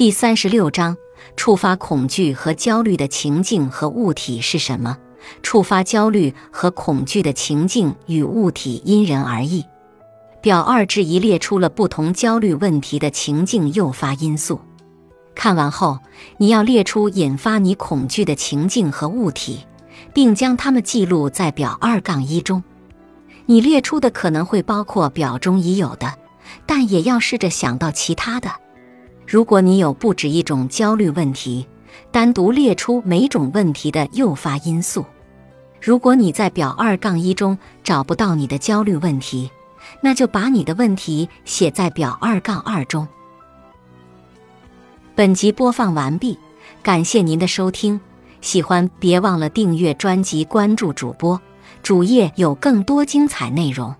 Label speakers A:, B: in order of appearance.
A: 第三十六章：触发恐惧和焦虑的情境和物体是什么？触发焦虑和恐惧的情境与物体因人而异。表二至一列出了不同焦虑问题的情境诱发因素。看完后，你要列出引发你恐惧的情境和物体，并将它们记录在表二杠一中。你列出的可能会包括表中已有的，但也要试着想到其他的。如果你有不止一种焦虑问题，单独列出每种问题的诱发因素。如果你在表二杠一中找不到你的焦虑问题，那就把你的问题写在表二杠二中。本集播放完毕，感谢您的收听。喜欢别忘了订阅专辑、关注主播，主页有更多精彩内容。